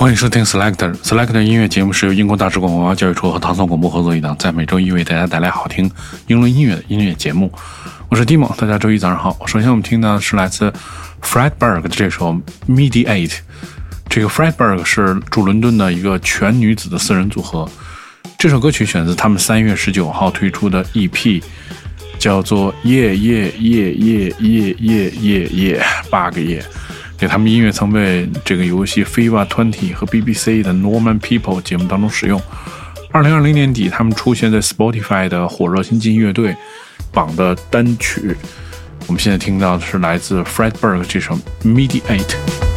欢迎收听 Selector Selector 音乐节目，是由英国大使馆文化教育处和唐宋广播合作一档，在每周一为大家带来好听英伦音乐的音乐节目。我是 Dimo，大家周一早上好。首先我们听到的是来自 Fredberg 的这首 Mediate。这个 Fredberg 是驻伦敦的一个全女子的四人组合。这首歌曲选自他们三月十九号推出的 EP，叫做夜夜夜夜夜夜夜夜八个夜。给他们音乐曾被这个游戏 FIFA Twenty 和 BBC 的 Norman People 节目当中使用。二零二零年底，他们出现在 Spotify 的火热新晋乐队榜的单曲。我们现在听到的是来自 Fredberg 这首 Mediate。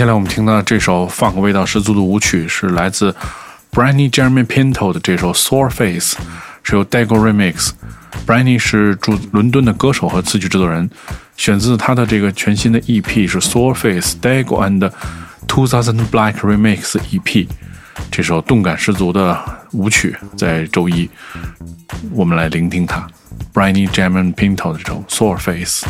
接下来我们听到这首放个味道十足的舞曲，是来自 Brandy Jeremy Pinto 的这首 Sore Face，是由 Dago Remix。Brandy 是驻伦敦的歌手和词曲制作人，选自他的这个全新的 EP 是 Sore Face Dago and Two Thousand Black Remix EP。这首动感十足的舞曲，在周一我们来聆听它。Brandy Jeremy Pinto 的这首 Sore Face。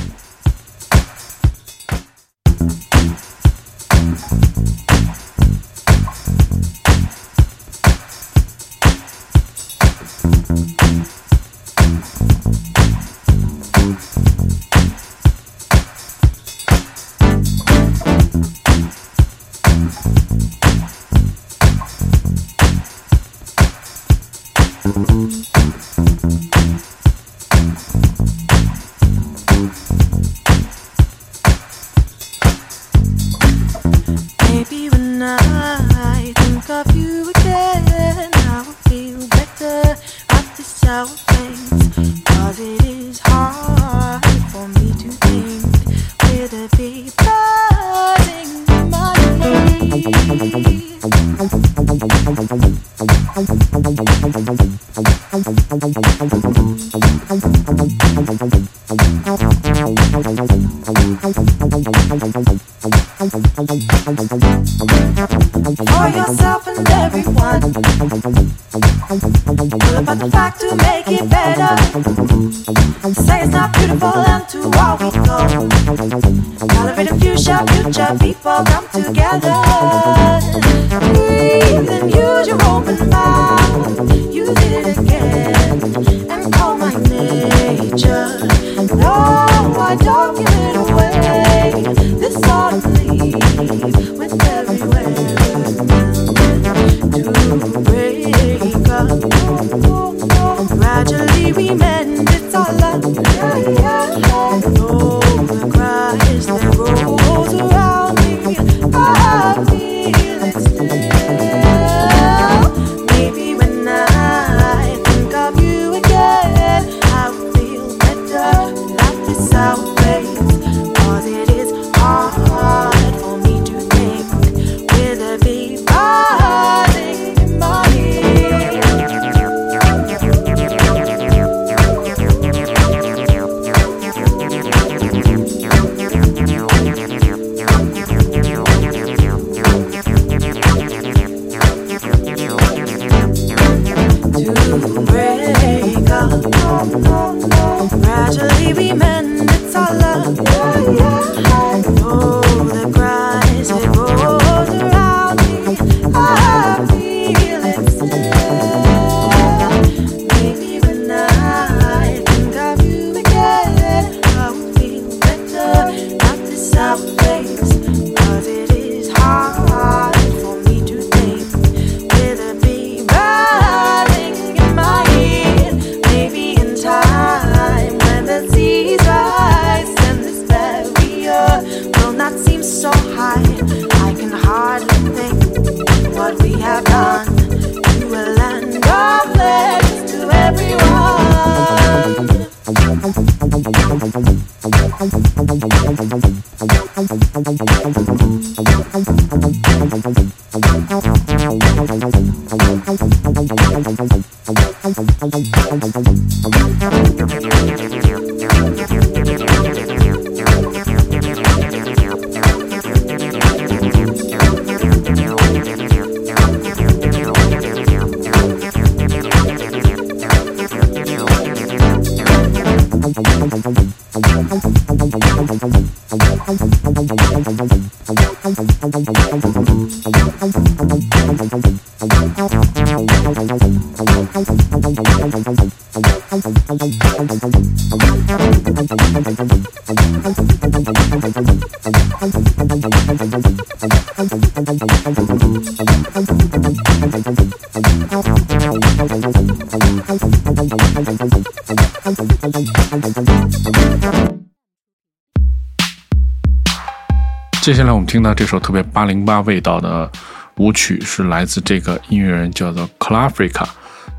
听到这首特别八零八味道的舞曲，是来自这个音乐人叫做 Clafrica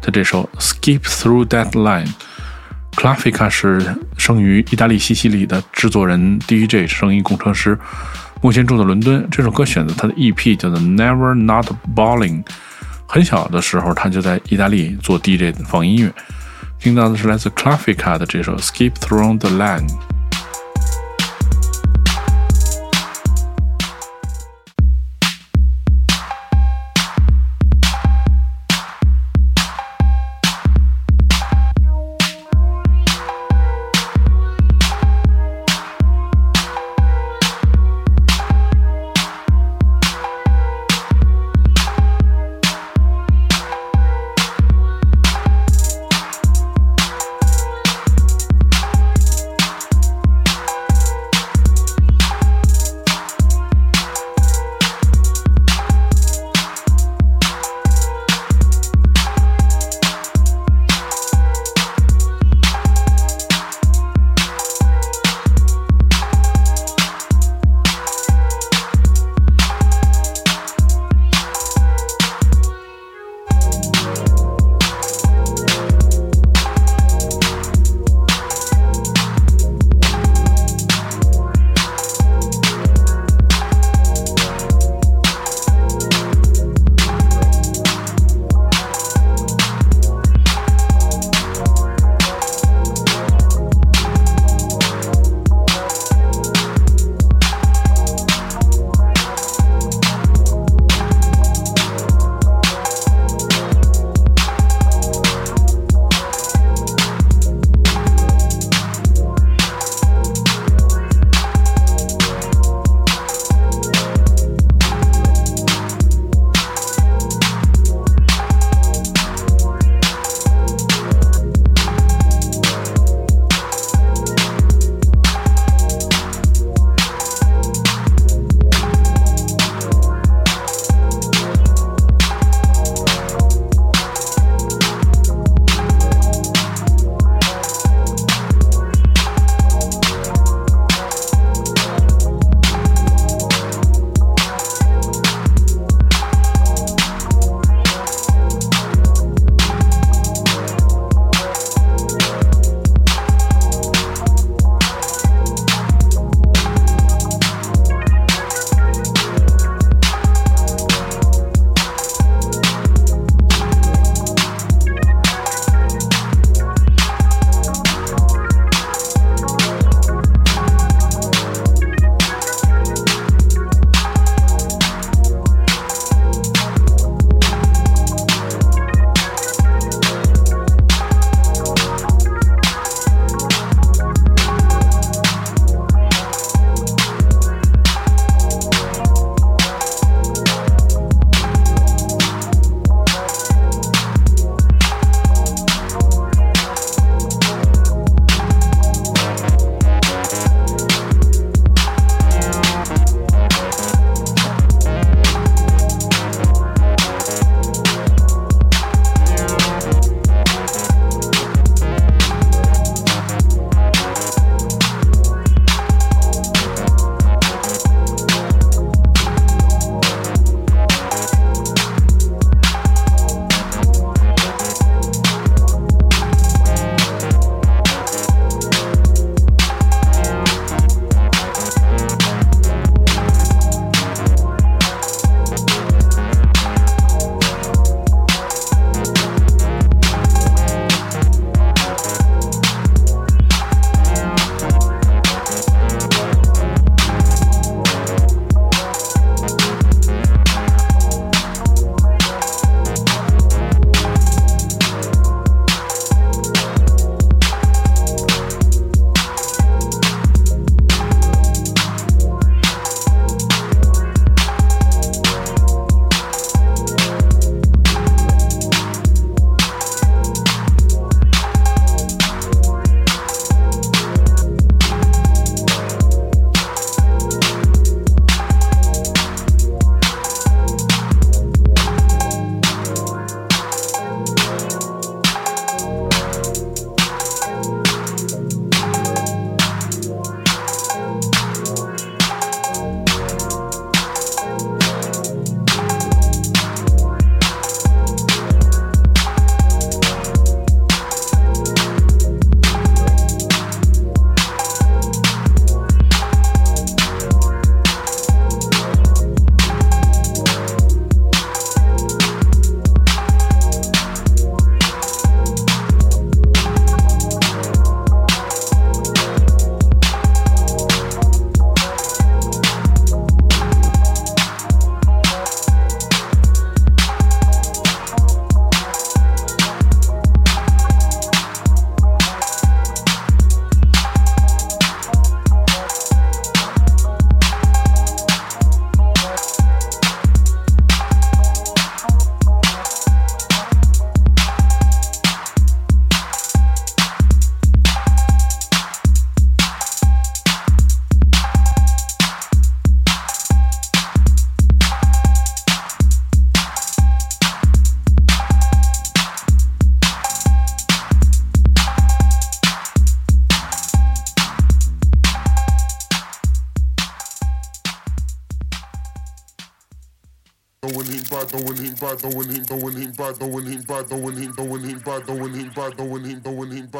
的这首《Skip Through That Line》。Clafrica 是生于意大利西西里的制作人、DJ、声音工程师，目前住在伦敦。这首歌选择他的 EP 叫做《Never Not Balling》。很小的时候，他就在意大利做 DJ 放音乐。听到的是来自 Clafrica 的这首《Skip Through the Line》。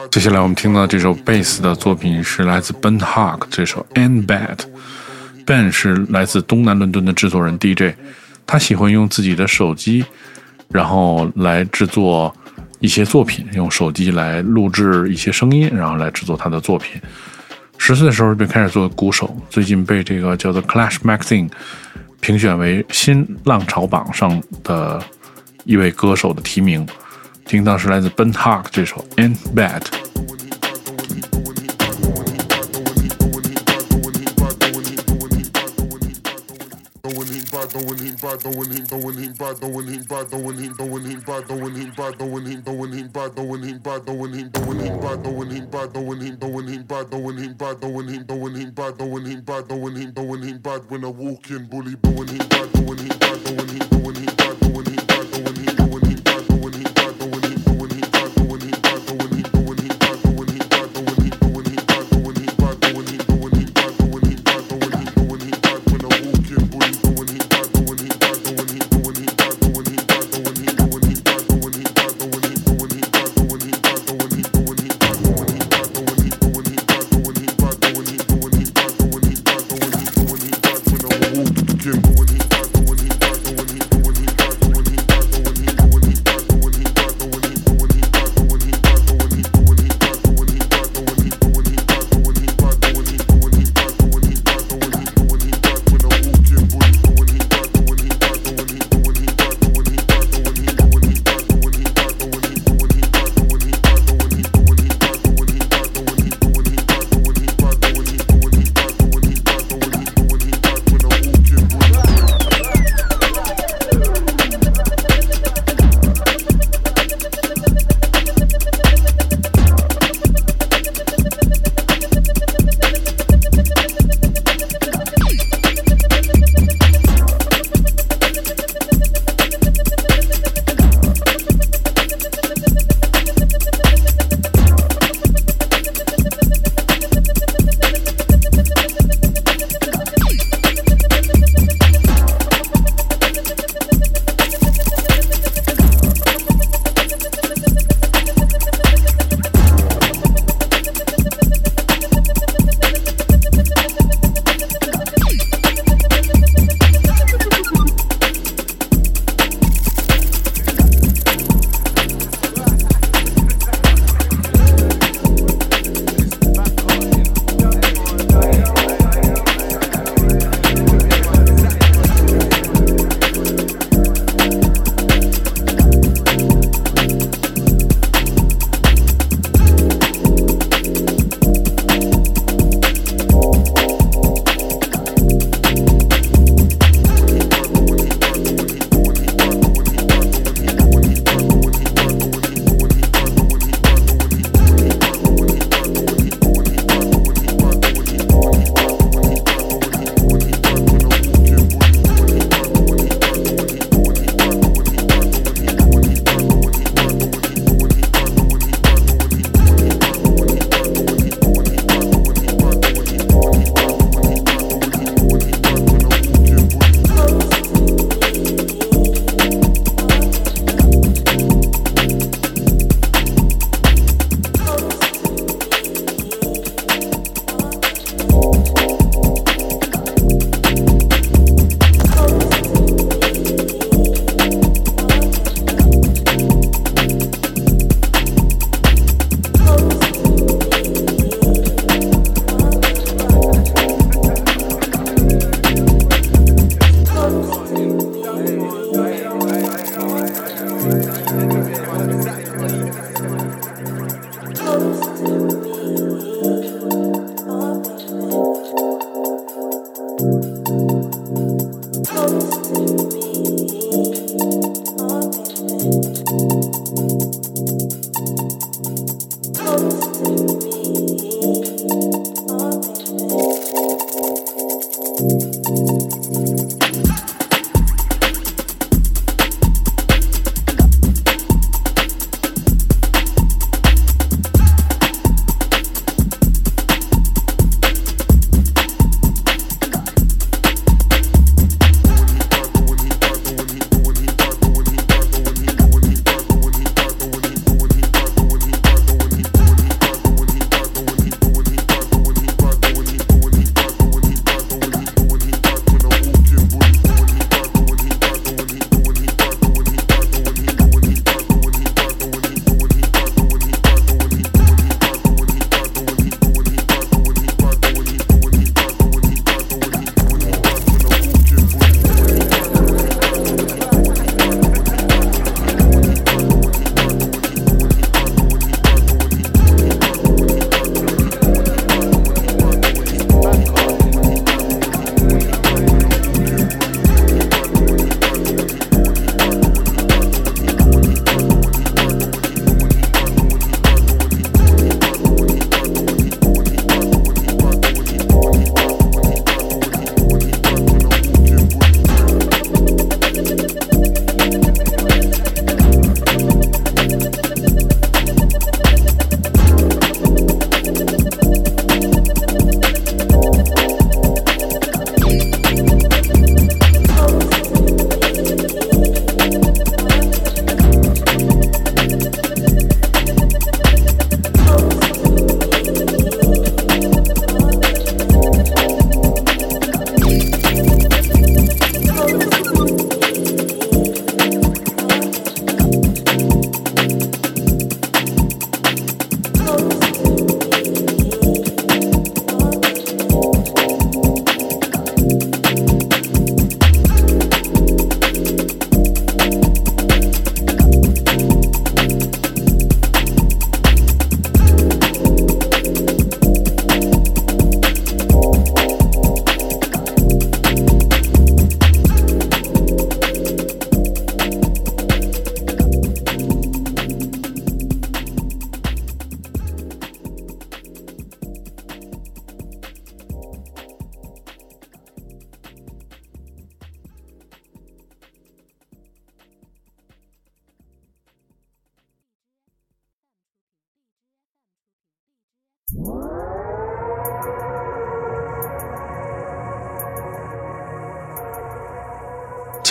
接下来我们听到这首贝斯的作品是来自 ben hark 这首 And badben 是来自东南伦敦的制作人 dj 他喜欢用自己的手机然后来制作一些作品用手机来录制一些声音然后来制作他的作品。十岁的时候就开始做鼓手最近被这个叫做 clash magazine 评选为新浪潮榜上的一位歌手的提名听到是来自 ben hack 这首 in bed by doing him by doing him doing him by doing him by doing him doing him by doing him by doing him doing him by doing him by doing him doing him by doing him by doing him doing him by doing him by doing him doing him by doing him by doing him doing him by when I walk in bully doing him by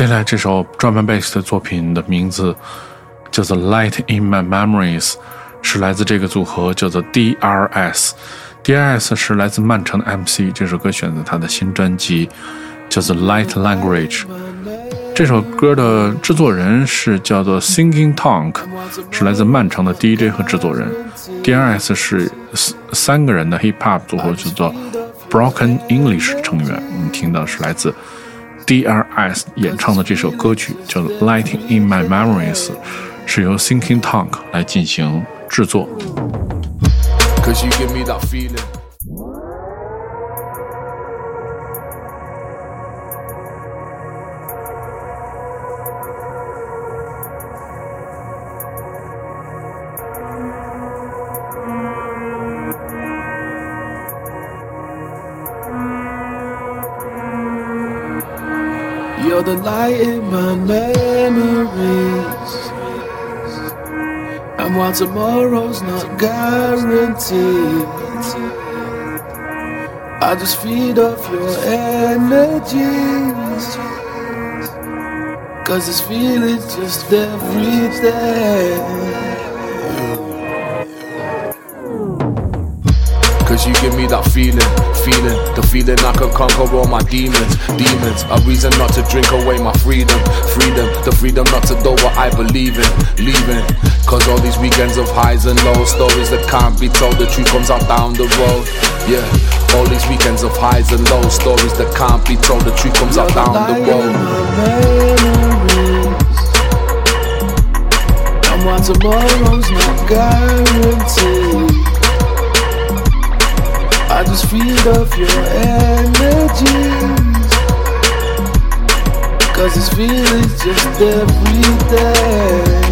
接下来这首 drum bass 的作品的名字叫做《Light in My Memories》，是来自这个组合叫做 DRS。DRS 是来自曼城的 MC，这首歌选择他的新专辑叫做《Light Language》。这首歌的制作人是叫做 Thinking Tonk，是来自曼城的 DJ 和制作人。DRS 是三三个人的 hip hop 组合，叫做 Broken English 成员。我们听到是来自 DRS 演唱的这首歌曲叫《Lighting in My Memories》，是由 Thinking Tank 来进行制作。Cause you give me that feeling. The light in my memories. And while tomorrow's not guaranteed, I just feed off your energies. Cause this feeling's just everything. You give me that feeling, feeling, the feeling I can conquer all my demons, demons. A reason not to drink away my freedom, freedom, the freedom not to do what I believe in, leaving. Cause all these weekends of highs and lows, stories that can't be told, the truth comes out down the road. Yeah, all these weekends of highs and lows, stories that can't be told, the truth comes out down the road. And tomorrow's not guaranteed. I just feed off your energies. Cause this feeling's just everything. Yeah.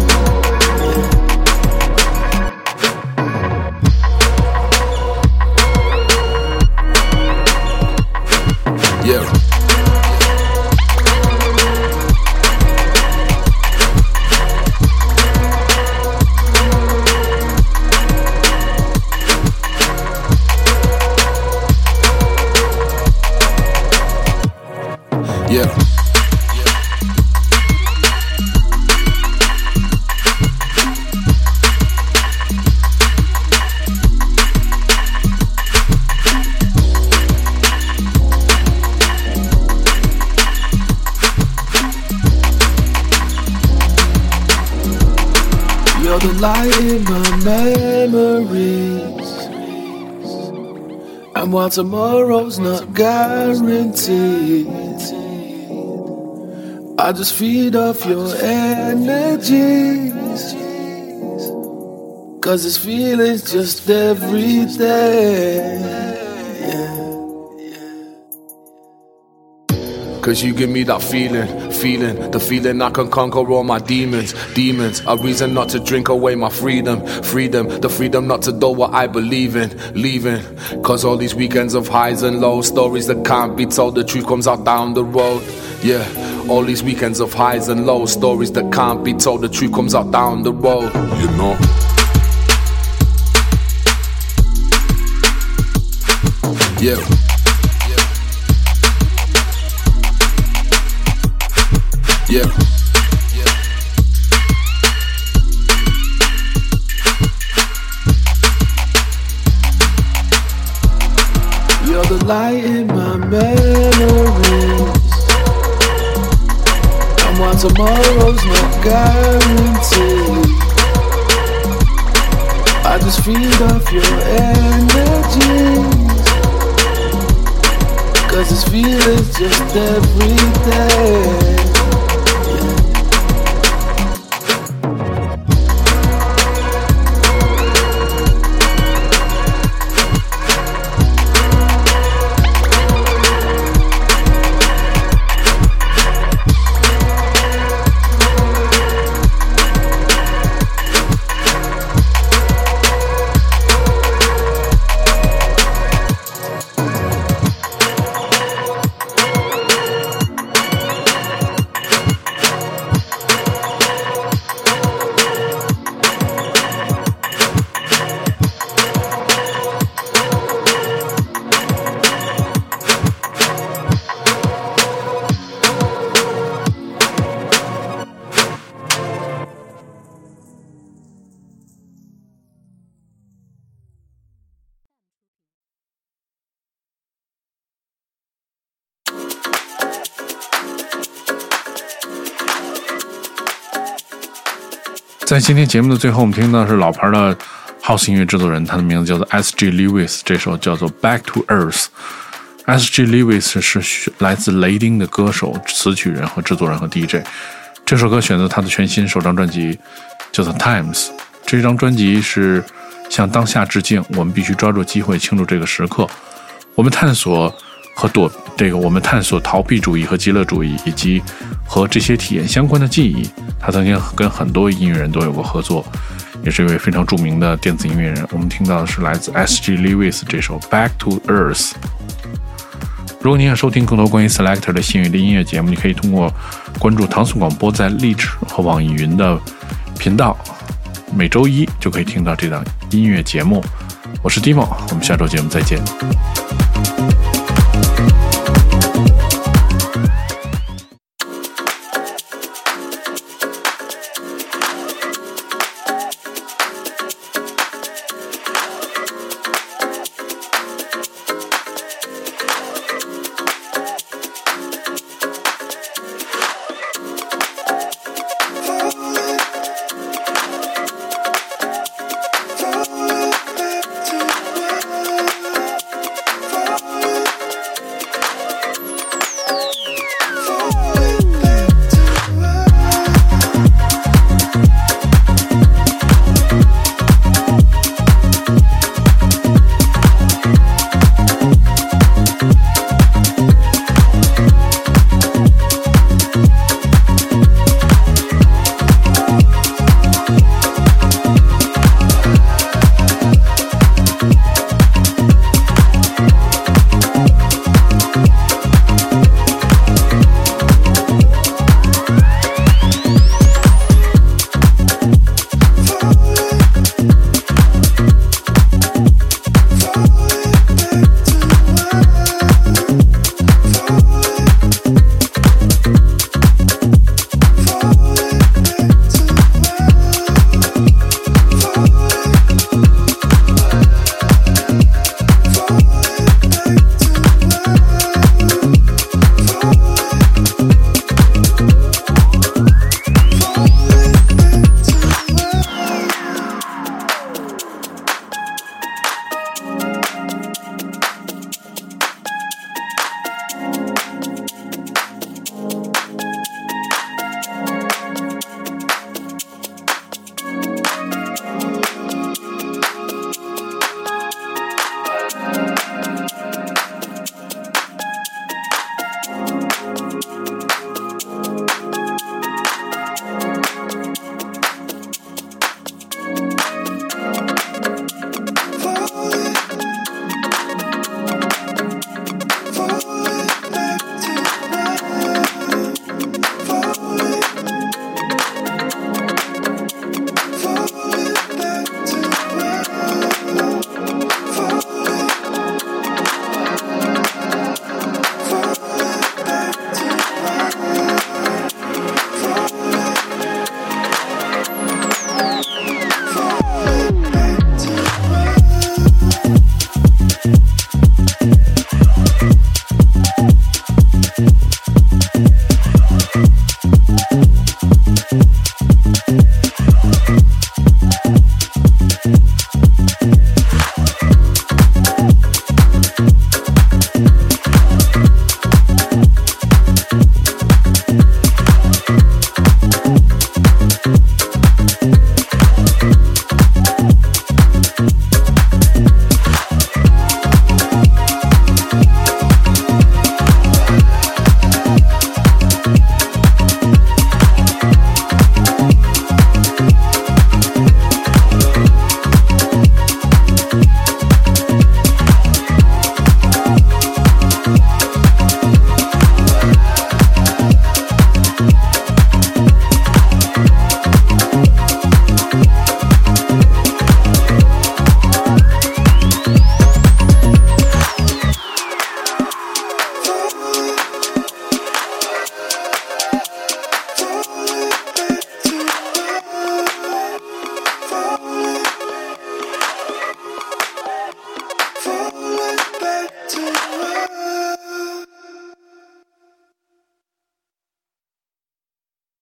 While tomorrow's not guaranteed, I just feed off your energies. Cause this feeling's just everything. Cause you give me that feeling, feeling, the feeling I can conquer all my demons, demons. A reason not to drink away my freedom, freedom, the freedom not to do what I believe in, leaving. Cause all these weekends of highs and lows, stories that can't be told, the truth comes out down the road. Yeah, all these weekends of highs and lows, stories that can't be told, the truth comes out down the road. You know. Yeah. Yeah. You're the light in my memories. And while tomorrow's not guaranteed, I just feed off your energies. Cause this feeling's just everything. 在今天节目的最后，我们听到是老牌的 House 音乐制作人，他的名字叫做 S.G. Lewis，这首叫做《Back to Earth》。S.G. Lewis 是来自雷丁的歌手、词曲人和制作人和 DJ。这首歌选择他的全新首张专辑，叫做《Times》。这张专辑是向当下致敬，我们必须抓住机会庆祝这个时刻。我们探索和躲这个，我们探索逃避主义和极乐主义，以及和这些体验相关的记忆。他曾经跟很多音乐人都有过合作，也是一位非常著名的电子音乐人。我们听到的是来自 S.G. Lewis 这首《Back to Earth》。如果你想收听更多关于 Selector 的幸运的音乐节目，你可以通过关注唐宋广播在荔枝和网易云的频道，每周一就可以听到这档音乐节目。我是 Dimo，我们下周节目再见。